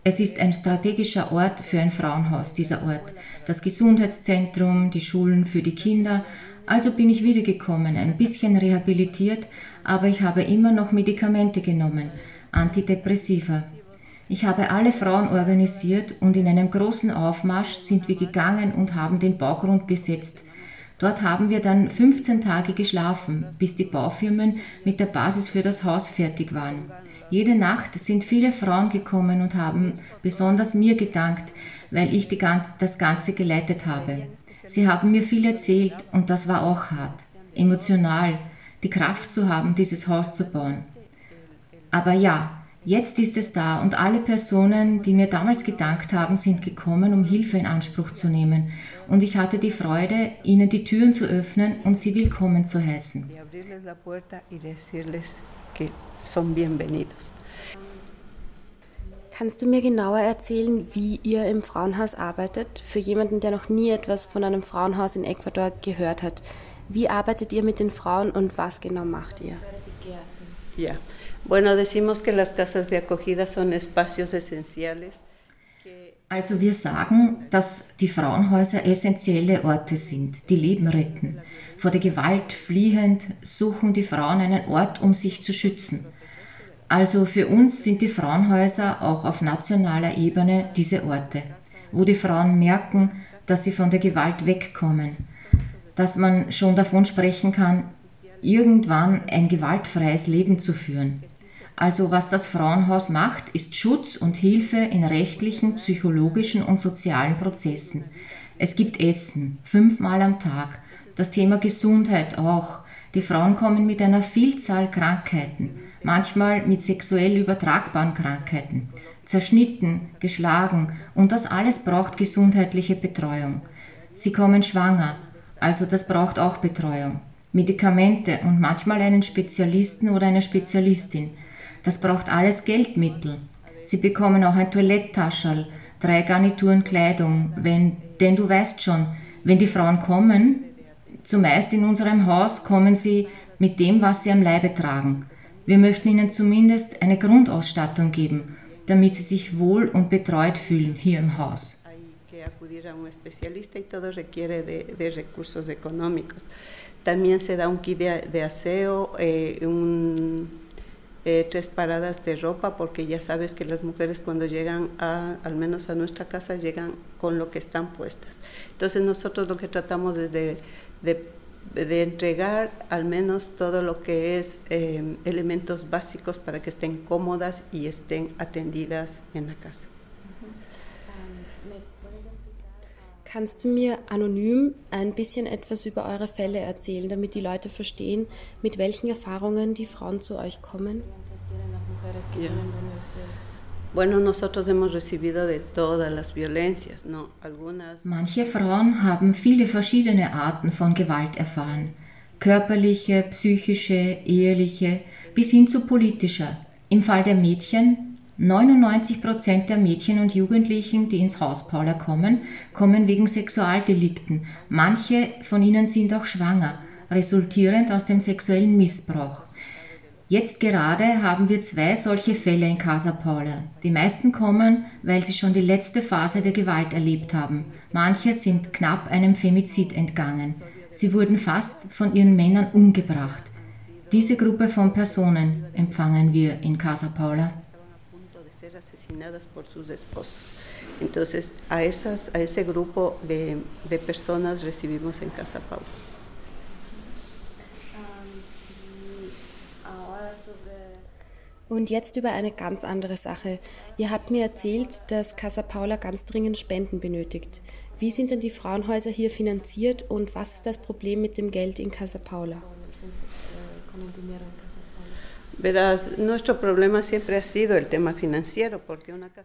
es ist ein strategischer Ort für ein Frauenhaus, dieser Ort. Das Gesundheitszentrum, die Schulen für die Kinder. Also bin ich wiedergekommen, ein bisschen rehabilitiert, aber ich habe immer noch Medikamente genommen, Antidepressiva. Ich habe alle Frauen organisiert und in einem großen Aufmarsch sind wir gegangen und haben den Baugrund besetzt. Dort haben wir dann 15 Tage geschlafen, bis die Baufirmen mit der Basis für das Haus fertig waren. Jede Nacht sind viele Frauen gekommen und haben besonders mir gedankt, weil ich die, das Ganze geleitet habe. Sie haben mir viel erzählt und das war auch hart, emotional, die Kraft zu haben, dieses Haus zu bauen. Aber ja, jetzt ist es da und alle Personen, die mir damals gedankt haben, sind gekommen, um Hilfe in Anspruch zu nehmen. Und ich hatte die Freude, ihnen die Türen zu öffnen und sie willkommen zu heißen son bienvenidos. Kannst du mir genauer erzählen, wie ihr im Frauenhaus arbeitet? Für jemanden, der noch nie etwas von einem Frauenhaus in Ecuador gehört hat. Wie arbeitet ihr mit den Frauen und was genau macht ihr? Ja, bueno, decimos que las casas de acogida son espacios esenciales. Also wir sagen, dass die Frauenhäuser essentielle Orte sind, die Leben retten. Vor der Gewalt fliehend suchen die Frauen einen Ort, um sich zu schützen. Also für uns sind die Frauenhäuser auch auf nationaler Ebene diese Orte, wo die Frauen merken, dass sie von der Gewalt wegkommen, dass man schon davon sprechen kann, irgendwann ein gewaltfreies Leben zu führen. Also was das Frauenhaus macht, ist Schutz und Hilfe in rechtlichen, psychologischen und sozialen Prozessen. Es gibt Essen, fünfmal am Tag. Das Thema Gesundheit auch. Die Frauen kommen mit einer Vielzahl Krankheiten, manchmal mit sexuell übertragbaren Krankheiten, zerschnitten, geschlagen und das alles braucht gesundheitliche Betreuung. Sie kommen schwanger, also das braucht auch Betreuung. Medikamente und manchmal einen Spezialisten oder eine Spezialistin. Das braucht alles Geldmittel. Sie bekommen auch ein Toiletttaschel, drei Garnituren Kleidung, wenn, denn du weißt schon, wenn die Frauen kommen, zumeist in unserem Haus kommen sie mit dem, was sie am Leibe tragen. Wir möchten ihnen zumindest eine Grundausstattung geben, damit sie sich wohl und betreut fühlen hier im Haus. También se da un kit de, de aseo, eh, un eh, tres paradas de ropa, porque ya sabes que las mujeres cuando llegan a, al menos a nuestra casa, llegan con lo que están puestas. Entonces nosotros lo que tratamos es de, de, de entregar al menos todo lo que es eh, elementos básicos para que estén cómodas y estén atendidas en la casa. Kannst du mir anonym ein bisschen etwas über eure Fälle erzählen, damit die Leute verstehen, mit welchen Erfahrungen die Frauen zu euch kommen? Ja. Manche Frauen haben viele verschiedene Arten von Gewalt erfahren. Körperliche, psychische, eheliche, bis hin zu politischer. Im Fall der Mädchen 99 Prozent der Mädchen und Jugendlichen, die ins Haus Paula kommen, kommen wegen Sexualdelikten. Manche von ihnen sind auch schwanger, resultierend aus dem sexuellen Missbrauch. Jetzt gerade haben wir zwei solche Fälle in Casa Paula. Die meisten kommen, weil sie schon die letzte Phase der Gewalt erlebt haben. Manche sind knapp einem Femizid entgangen. Sie wurden fast von ihren Männern umgebracht. Diese Gruppe von Personen empfangen wir in Casa Paula. Entonces, a, esas, a ese grupo de, de personas recibimos en Casa Paula. Und jetzt über eine ganz andere Sache. Ihr habt mir erzählt, dass Casa Paula ganz dringend Spenden benötigt. Wie sind denn die Frauenhäuser hier finanziert und was ist das Problem mit dem Geld in Casa Paula?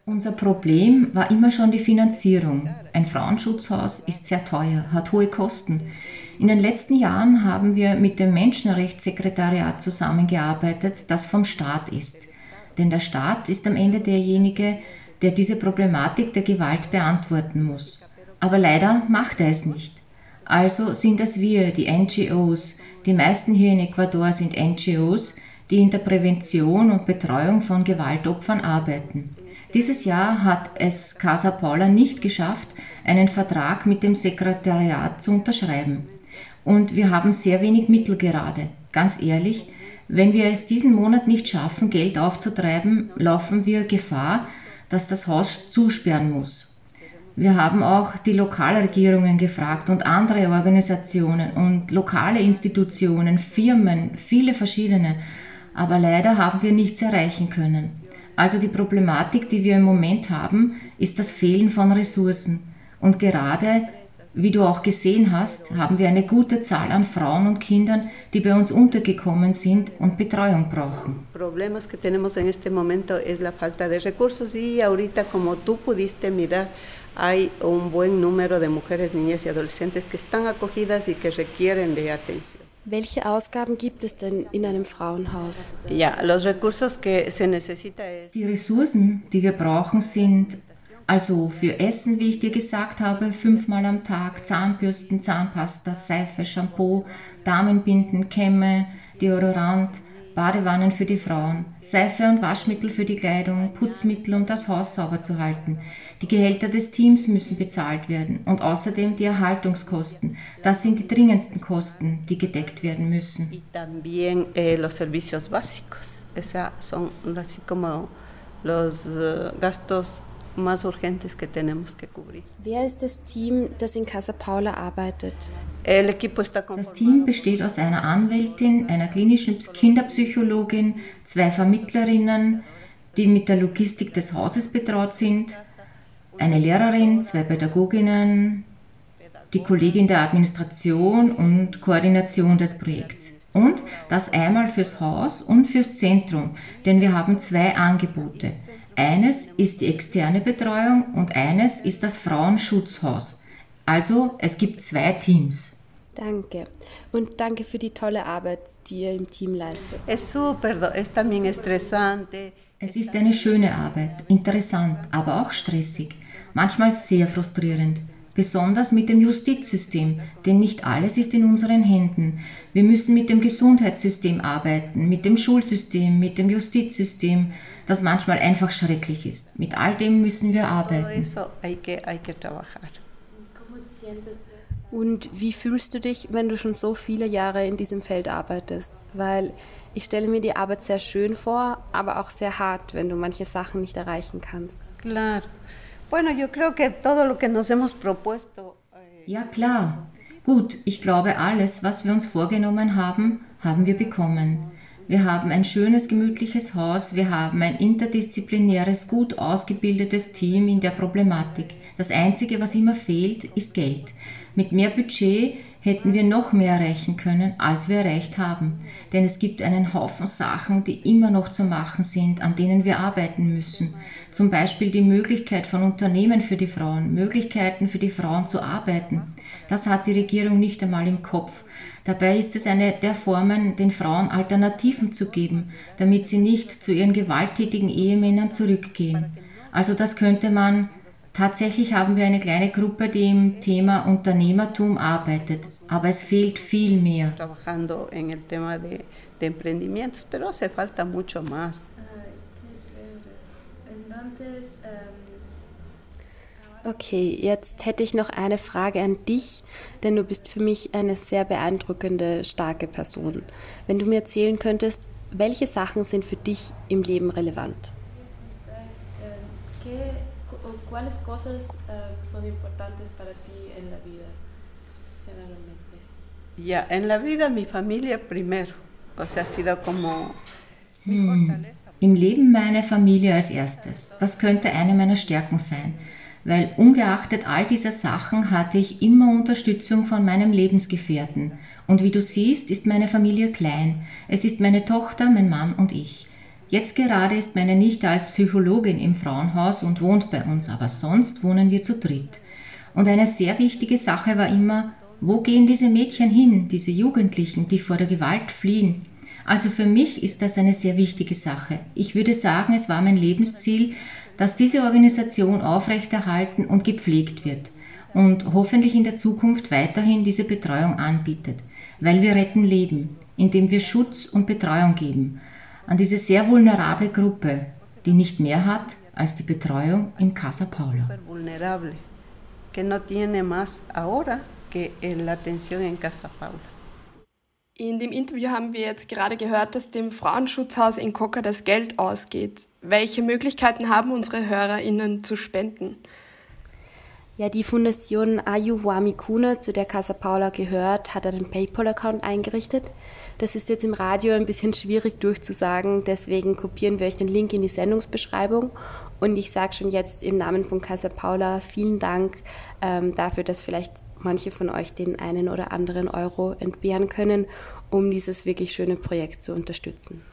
Unser Problem war immer schon die Finanzierung. Ein Frauenschutzhaus ist sehr teuer, hat hohe Kosten. In den letzten Jahren haben wir mit dem Menschenrechtssekretariat zusammengearbeitet, das vom Staat ist. Denn der Staat ist am Ende derjenige, der diese Problematik der Gewalt beantworten muss. Aber leider macht er es nicht. Also sind es wir, die NGOs, die meisten hier in Ecuador sind NGOs, die in der Prävention und Betreuung von Gewaltopfern arbeiten. Dieses Jahr hat es Casa Paula nicht geschafft, einen Vertrag mit dem Sekretariat zu unterschreiben und wir haben sehr wenig Mittel gerade. Ganz ehrlich, wenn wir es diesen Monat nicht schaffen, Geld aufzutreiben, laufen wir Gefahr, dass das Haus zusperren muss. Wir haben auch die Lokalregierungen gefragt und andere Organisationen und lokale Institutionen, Firmen, viele verschiedene, aber leider haben wir nichts erreichen können. Also die Problematik, die wir im Moment haben, ist das Fehlen von Ressourcen. Und gerade wie du auch gesehen hast, haben wir eine gute Zahl an Frauen und Kindern, die bei uns untergekommen sind und Betreuung brauchen. Problemas que tenemos en este momento es la falta de recursos y ahorita como tú pudiste mirar hay un buen número de mujeres, niñas y adolescentes que están acogidas y que requieren de atención. Welche Ausgaben gibt es denn in einem Frauenhaus? Ja, los recursos que se necesita es Die Ressourcen, die wir brauchen, sind also für Essen, wie ich dir gesagt habe, fünfmal am Tag, Zahnbürsten, Zahnpasta, Seife, Shampoo, Damenbinden, Kämme, Deodorant, Badewannen für die Frauen, Seife und Waschmittel für die Kleidung, Putzmittel, um das Haus sauber zu halten. Die Gehälter des Teams müssen bezahlt werden und außerdem die Erhaltungskosten. Das sind die dringendsten Kosten, die gedeckt werden müssen. También eh, los servicios básicos. Son así como los uh, gastos más urgentes que tenemos que cubrir. Wer ist das Team, das in Casa Paula arbeitet? Das Team besteht aus einer Anwältin, einer klinischen Kinderpsychologin, zwei Vermittlerinnen, die mit der Logistik des Hauses betraut sind, eine Lehrerin, zwei Pädagoginnen, die Kollegin der Administration und Koordination des Projekts. Und das einmal fürs Haus und fürs Zentrum, denn wir haben zwei Angebote. Eines ist die externe Betreuung und eines ist das Frauenschutzhaus. Also es gibt zwei Teams. Danke. Und danke für die tolle Arbeit, die ihr im Team leistet. Es super, es también estresante. Es ist eine schöne Arbeit, interessant, aber auch stressig, manchmal sehr frustrierend besonders mit dem Justizsystem, denn nicht alles ist in unseren Händen. Wir müssen mit dem Gesundheitssystem arbeiten, mit dem Schulsystem, mit dem Justizsystem, das manchmal einfach schrecklich ist. Mit all dem müssen wir arbeiten. Und wie fühlst du dich, wenn du schon so viele Jahre in diesem Feld arbeitest? Weil ich stelle mir die Arbeit sehr schön vor, aber auch sehr hart, wenn du manche Sachen nicht erreichen kannst. Klar. Eh, ja, klar. Gut, ich glaube, alles, was wir uns vorgenommen haben, haben wir bekommen. Wir haben ein schönes, gemütliches Haus, wir haben ein interdisziplinäres, gut ausgebildetes Team in der Problematik. Das Einzige, was immer fehlt, ist Geld. Mit mehr Budget hätten wir noch mehr erreichen können, als wir erreicht haben. Denn es gibt einen Haufen Sachen, die immer noch zu machen sind, an denen wir arbeiten müssen. Zum Beispiel die Möglichkeit von Unternehmen für die Frauen, Möglichkeiten für die Frauen zu arbeiten. Das hat die Regierung nicht einmal im Kopf. Dabei ist es eine der Formen, den Frauen Alternativen zu geben, damit sie nicht zu ihren gewalttätigen Ehemännern zurückgehen. Also das könnte man Tatsächlich haben wir eine kleine Gruppe, die im Thema Unternehmertum arbeitet, aber es fehlt viel mehr. Okay, jetzt hätte ich noch eine Frage an dich, denn du bist für mich eine sehr beeindruckende, starke Person. Wenn du mir erzählen könntest, welche Sachen sind für dich im Leben relevant? ¿Cuáles cosas uh, son importantes para ti en la vida, generalmente? Ya, en la vida mi familia primero. O sea, ha sido como hm. Im Leben meine Familie als erstes. Das könnte eine meiner Stärken sein weil ungeachtet all dieser Sachen hatte ich immer Unterstützung von meinem Lebensgefährten. Und wie du siehst, ist meine Familie klein. Es ist meine Tochter, mein Mann und ich. Jetzt gerade ist meine Nichte als Psychologin im Frauenhaus und wohnt bei uns, aber sonst wohnen wir zu dritt. Und eine sehr wichtige Sache war immer, wo gehen diese Mädchen hin, diese Jugendlichen, die vor der Gewalt fliehen? Also für mich ist das eine sehr wichtige Sache. Ich würde sagen, es war mein Lebensziel, dass diese Organisation aufrechterhalten und gepflegt wird und hoffentlich in der Zukunft weiterhin diese Betreuung anbietet, weil wir retten Leben, indem wir Schutz und Betreuung geben an diese sehr vulnerable Gruppe, die nicht mehr hat als die Betreuung im Casa Paula. In dem Interview haben wir jetzt gerade gehört, dass dem Frauenschutzhaus in Coca das Geld ausgeht. Welche Möglichkeiten haben unsere HörerInnen zu spenden? Ja, die Fundation Ayuhuami Kuna, zu der Casa Paula gehört, hat einen PayPal-Account eingerichtet. Das ist jetzt im Radio ein bisschen schwierig durchzusagen, deswegen kopieren wir euch den Link in die Sendungsbeschreibung. Und ich sage schon jetzt im Namen von Casa Paula vielen Dank ähm, dafür, dass vielleicht manche von euch den einen oder anderen Euro entbehren können, um dieses wirklich schöne Projekt zu unterstützen.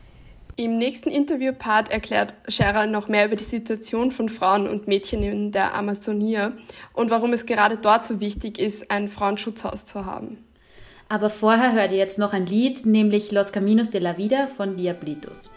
Im nächsten Interviewpart erklärt Shara noch mehr über die Situation von Frauen und Mädchen in der Amazonie und warum es gerade dort so wichtig ist, ein Frauenschutzhaus zu haben. Aber vorher hört ihr jetzt noch ein Lied, nämlich Los Caminos de la Vida von Diablitos.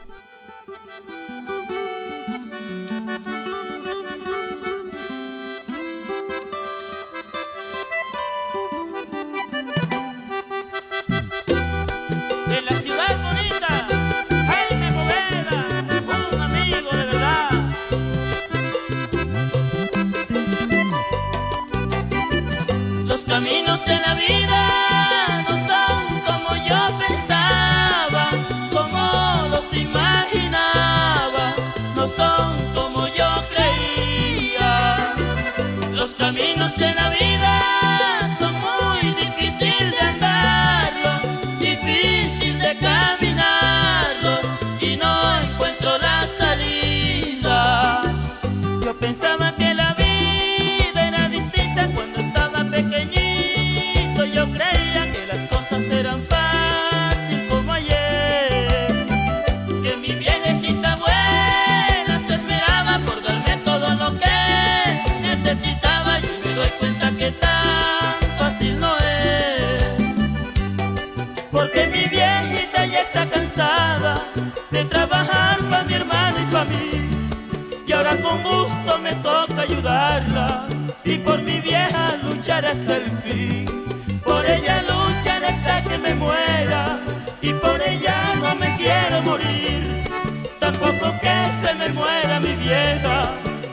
Muera mi vieja,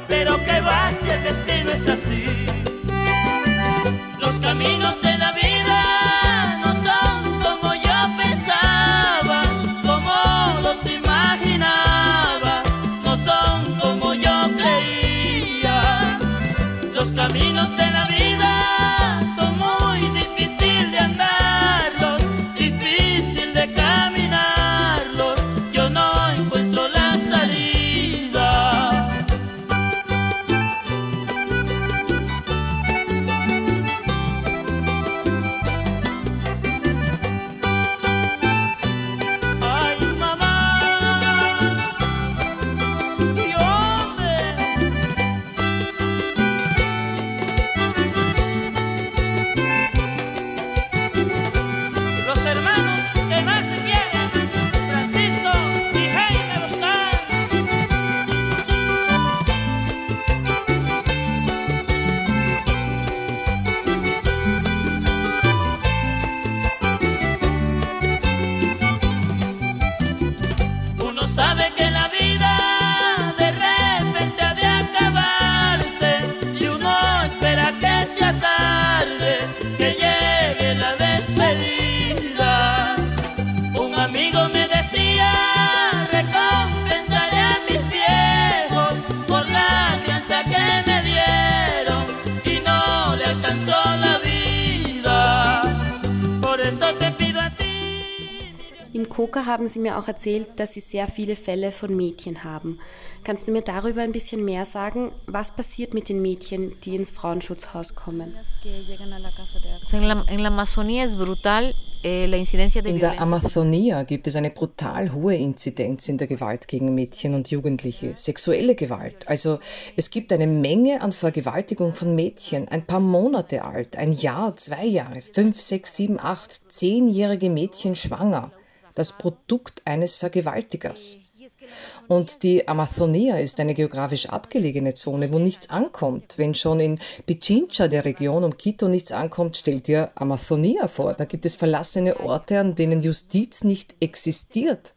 pero que va si el destino es así. Haben Sie mir auch erzählt, dass Sie sehr viele Fälle von Mädchen haben. Kannst du mir darüber ein bisschen mehr sagen? Was passiert mit den Mädchen, die ins Frauenschutzhaus kommen? In Eh, in der Amazonia gibt es eine brutal hohe Inzidenz in der Gewalt gegen Mädchen und Jugendliche, sexuelle Gewalt. Also es gibt eine Menge an Vergewaltigung von Mädchen, ein paar Monate alt, ein Jahr, zwei Jahre, fünf, sechs, sieben, acht, zehnjährige Mädchen schwanger. Das Produkt eines Vergewaltigers. Und die Amazonia ist eine geografisch abgelegene Zone, wo nichts ankommt. Wenn schon in Pichincha, der Region um Quito, nichts ankommt, stellt dir Amazonia vor. Da gibt es verlassene Orte, an denen Justiz nicht existiert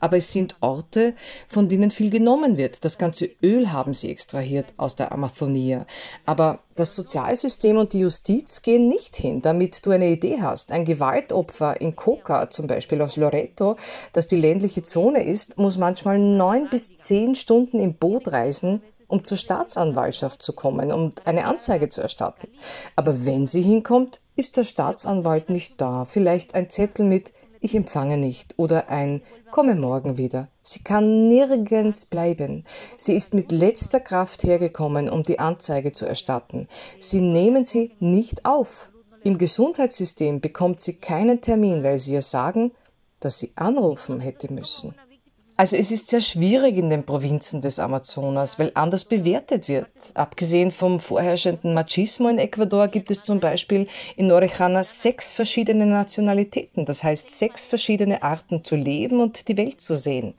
aber es sind Orte, von denen viel genommen wird. Das ganze Öl haben sie extrahiert aus der Amazonia. Aber das Sozialsystem und die Justiz gehen nicht hin, damit du eine Idee hast. Ein Gewaltopfer in Coca, zum Beispiel aus Loreto, das die ländliche Zone ist, muss manchmal neun bis zehn Stunden im Boot reisen, um zur Staatsanwaltschaft zu kommen, um eine Anzeige zu erstatten. Aber wenn sie hinkommt, ist der Staatsanwalt nicht da. Vielleicht ein Zettel mit ich empfange nicht oder ein komme morgen wieder. Sie kann nirgends bleiben. Sie ist mit letzter Kraft hergekommen, um die Anzeige zu erstatten. Sie nehmen sie nicht auf. Im Gesundheitssystem bekommt sie keinen Termin, weil sie ihr sagen, dass sie anrufen hätte müssen. Also es ist sehr schwierig in den Provinzen des Amazonas, weil anders bewertet wird. Abgesehen vom vorherrschenden Machismo in Ecuador gibt es zum Beispiel in Orejana sechs verschiedene Nationalitäten, das heißt sechs verschiedene Arten zu leben und die Welt zu sehen.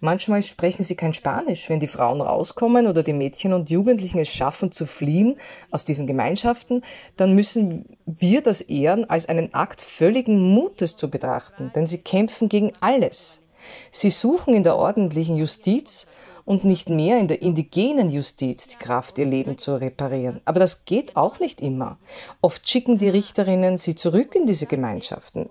Manchmal sprechen sie kein Spanisch, wenn die Frauen rauskommen oder die Mädchen und Jugendlichen es schaffen zu fliehen aus diesen Gemeinschaften, dann müssen wir das ehren als einen Akt völligen Mutes zu betrachten, denn sie kämpfen gegen alles. Sie suchen in der ordentlichen Justiz und nicht mehr in der indigenen Justiz die Kraft, ihr Leben zu reparieren. Aber das geht auch nicht immer. Oft schicken die Richterinnen sie zurück in diese Gemeinschaften.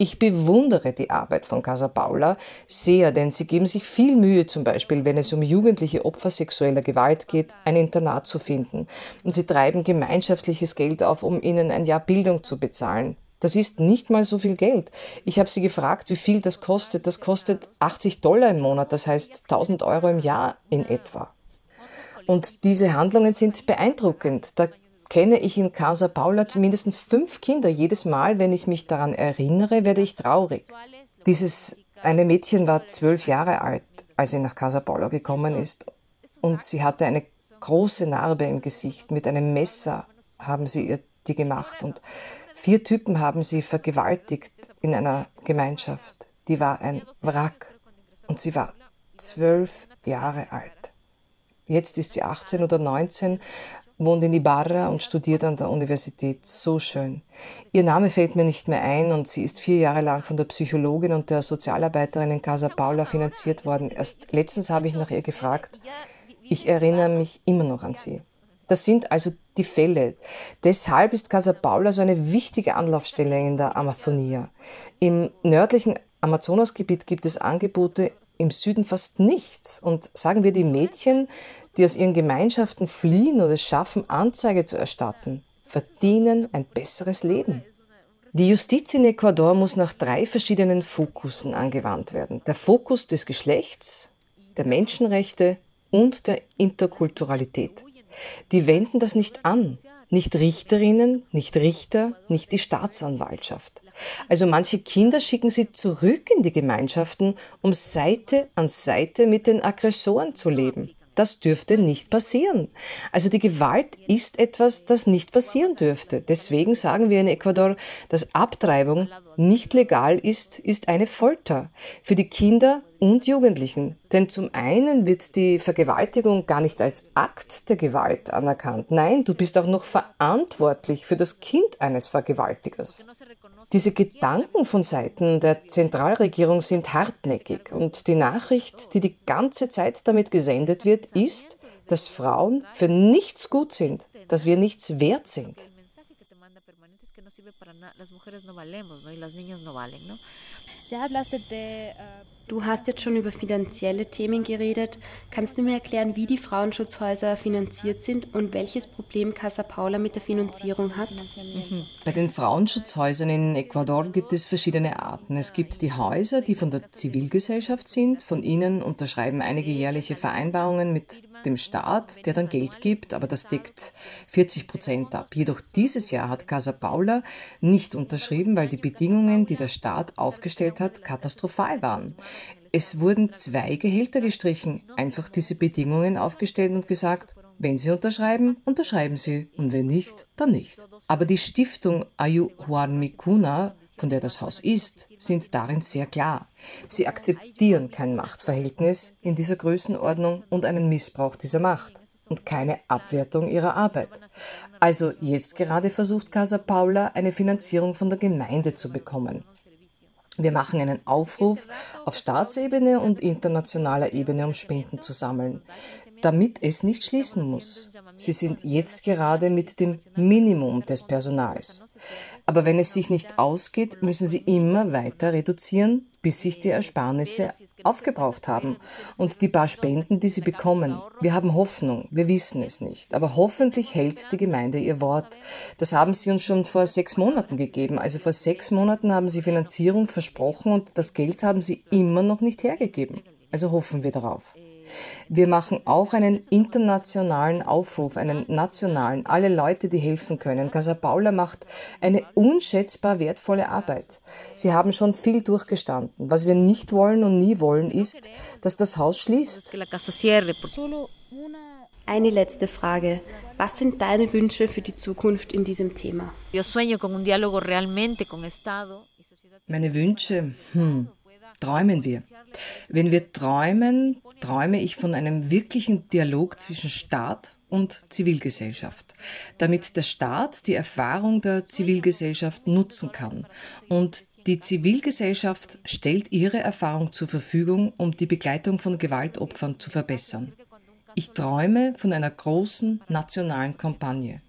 Ich bewundere die Arbeit von Casa Paula sehr, denn sie geben sich viel Mühe, zum Beispiel, wenn es um jugendliche Opfer sexueller Gewalt geht, ein Internat zu finden. Und sie treiben gemeinschaftliches Geld auf, um ihnen ein Jahr Bildung zu bezahlen. Das ist nicht mal so viel Geld. Ich habe sie gefragt, wie viel das kostet. Das kostet 80 Dollar im Monat, das heißt 1000 Euro im Jahr in etwa. Und diese Handlungen sind beeindruckend. Da kenne ich in Casa Paula zumindest fünf Kinder. Jedes Mal, wenn ich mich daran erinnere, werde ich traurig. Dieses eine Mädchen war zwölf Jahre alt, als sie nach Casa Paula gekommen ist. Und sie hatte eine große Narbe im Gesicht. Mit einem Messer haben sie ihr die gemacht. Und Vier Typen haben sie vergewaltigt in einer Gemeinschaft. Die war ein Wrack und sie war zwölf Jahre alt. Jetzt ist sie 18 oder 19, wohnt in Ibarra und studiert an der Universität. So schön. Ihr Name fällt mir nicht mehr ein und sie ist vier Jahre lang von der Psychologin und der Sozialarbeiterin in Casa Paula finanziert worden. Erst letztens habe ich nach ihr gefragt. Ich erinnere mich immer noch an sie. Das sind also die Fälle. Deshalb ist Casa Paula so eine wichtige Anlaufstelle in der Amazonia. Im nördlichen Amazonasgebiet gibt es Angebote, im Süden fast nichts. Und sagen wir die Mädchen, die aus ihren Gemeinschaften fliehen oder es schaffen, Anzeige zu erstatten, verdienen ein besseres Leben. Die Justiz in Ecuador muss nach drei verschiedenen Fokussen angewandt werden. Der Fokus des Geschlechts, der Menschenrechte und der Interkulturalität. Die wenden das nicht an. Nicht Richterinnen, nicht Richter, nicht die Staatsanwaltschaft. Also manche Kinder schicken sie zurück in die Gemeinschaften, um Seite an Seite mit den Aggressoren zu leben. Das dürfte nicht passieren. Also die Gewalt ist etwas, das nicht passieren dürfte. Deswegen sagen wir in Ecuador, dass Abtreibung nicht legal ist, ist eine Folter für die Kinder und Jugendlichen. Denn zum einen wird die Vergewaltigung gar nicht als Akt der Gewalt anerkannt. Nein, du bist auch noch verantwortlich für das Kind eines Vergewaltigers. Diese Gedanken von Seiten der Zentralregierung sind hartnäckig und die Nachricht, die die ganze Zeit damit gesendet wird, ist, dass Frauen für nichts gut sind, dass wir nichts wert sind. Du hast jetzt schon über finanzielle Themen geredet. Kannst du mir erklären, wie die Frauenschutzhäuser finanziert sind und welches Problem Casa Paula mit der Finanzierung hat? Mhm. Bei den Frauenschutzhäusern in Ecuador gibt es verschiedene Arten. Es gibt die Häuser, die von der Zivilgesellschaft sind. Von ihnen unterschreiben einige jährliche Vereinbarungen mit dem Staat, der dann Geld gibt, aber das deckt 40 Prozent ab. Jedoch dieses Jahr hat Casa Paula nicht unterschrieben, weil die Bedingungen, die der Staat aufgestellt hat, katastrophal waren. Es wurden zwei Gehälter gestrichen, einfach diese Bedingungen aufgestellt und gesagt, wenn Sie unterschreiben, unterschreiben Sie und wenn nicht, dann nicht. Aber die Stiftung Ayu Juan Mikuna, von der das Haus ist, sind darin sehr klar. Sie akzeptieren kein Machtverhältnis in dieser Größenordnung und einen Missbrauch dieser Macht und keine Abwertung ihrer Arbeit. Also jetzt gerade versucht Casa Paula eine Finanzierung von der Gemeinde zu bekommen. Wir machen einen Aufruf auf Staatsebene und internationaler Ebene, um Spenden zu sammeln, damit es nicht schließen muss. Sie sind jetzt gerade mit dem Minimum des Personals. Aber wenn es sich nicht ausgeht, müssen sie immer weiter reduzieren, bis sich die Ersparnisse aufgebraucht haben. Und die paar Spenden, die sie bekommen, wir haben Hoffnung, wir wissen es nicht. Aber hoffentlich hält die Gemeinde ihr Wort. Das haben sie uns schon vor sechs Monaten gegeben. Also vor sechs Monaten haben sie Finanzierung versprochen und das Geld haben sie immer noch nicht hergegeben. Also hoffen wir darauf. Wir machen auch einen internationalen Aufruf, einen nationalen, alle Leute, die helfen können. Casa Paula macht eine unschätzbar wertvolle Arbeit. Sie haben schon viel durchgestanden. Was wir nicht wollen und nie wollen, ist, dass das Haus schließt. Eine letzte Frage. Was sind deine Wünsche für die Zukunft in diesem Thema? Meine Wünsche, hm, träumen wir. Wenn wir träumen, träume ich von einem wirklichen Dialog zwischen Staat und Zivilgesellschaft, damit der Staat die Erfahrung der Zivilgesellschaft nutzen kann. Und die Zivilgesellschaft stellt ihre Erfahrung zur Verfügung, um die Begleitung von Gewaltopfern zu verbessern. Ich träume von einer großen nationalen Kampagne.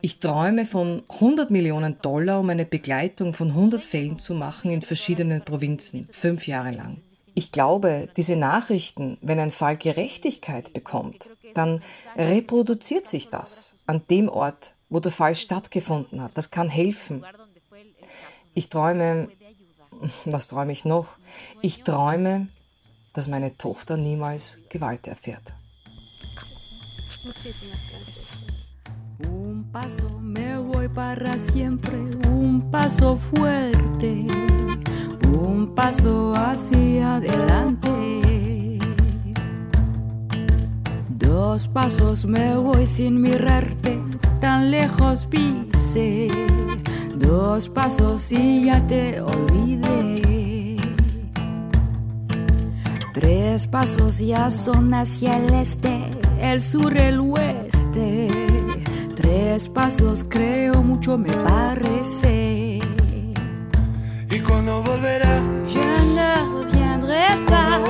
Ich träume von 100 Millionen Dollar, um eine Begleitung von 100 Fällen zu machen in verschiedenen Provinzen, fünf Jahre lang. Ich glaube, diese Nachrichten, wenn ein Fall Gerechtigkeit bekommt, dann reproduziert sich das an dem Ort, wo der Fall stattgefunden hat. Das kann helfen. Ich träume, was träume ich noch? Ich träume, dass meine Tochter niemals Gewalt erfährt. Un paso me voy para siempre, un paso fuerte. Un paso hacia adelante. Dos pasos me voy sin mirarte, tan lejos pise. Dos pasos y ya te olvidé. Tres pasos ya son hacia el este, el sur, el oeste. Tres pasos creo mucho me parece. ¿Y cuando volverás? Je ne reviendrai pas.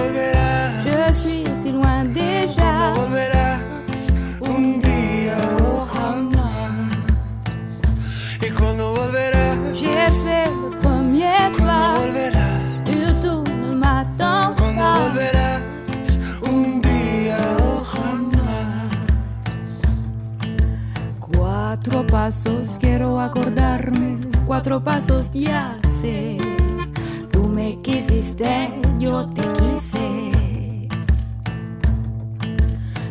Je suis si loin déjà. ¿Cuándo volverás? Un día o jamás. ¿Y cuando volverás? J'ai fait le premier ¿Cuándo pas. volverás? Et tout ne m'attend ¿Cuándo pas. volverás? Un día o jamás. Cuatro pasos quiero acordarme, cuatro pasos ya Tú me quisiste, yo te quise.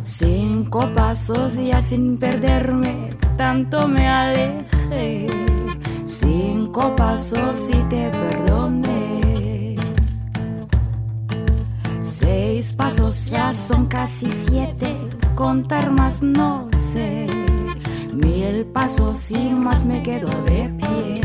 Cinco pasos ya sin perderme, tanto me alejé. Cinco pasos y te perdoné. Seis pasos ya son casi siete, contar más no sé. Mil pasos y más me quedo de pie.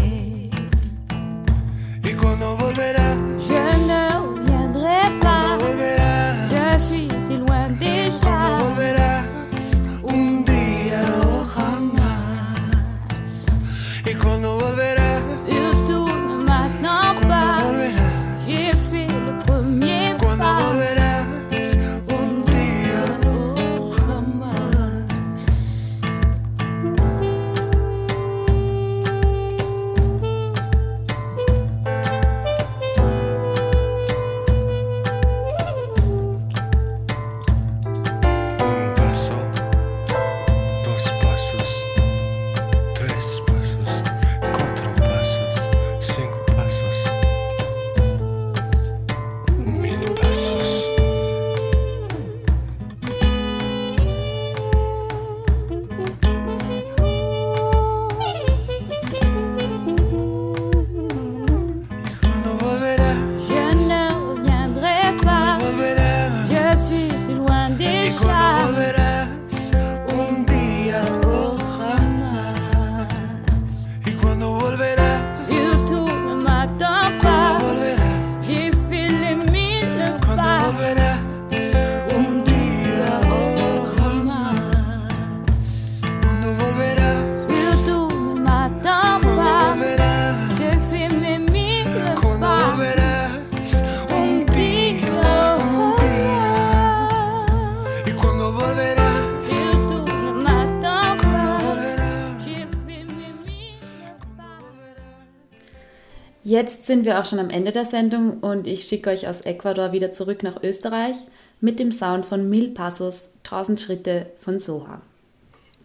Sind wir auch schon am Ende der Sendung und ich schicke euch aus Ecuador wieder zurück nach Österreich mit dem Sound von Mil Passos 1000 Schritte von Soha.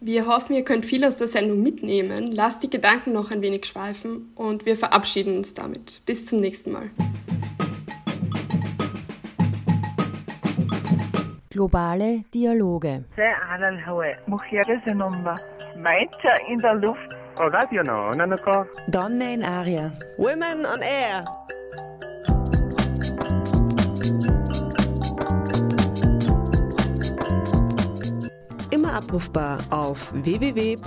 Wir hoffen, ihr könnt viel aus der Sendung mitnehmen. Lasst die Gedanken noch ein wenig schweifen und wir verabschieden uns damit. Bis zum nächsten Mal. Globale Dialoge. Mecha in der Luft. Radio no, Nanuko. Donne in Aria. Women on Air. Immer abrufbar auf www.noso.at.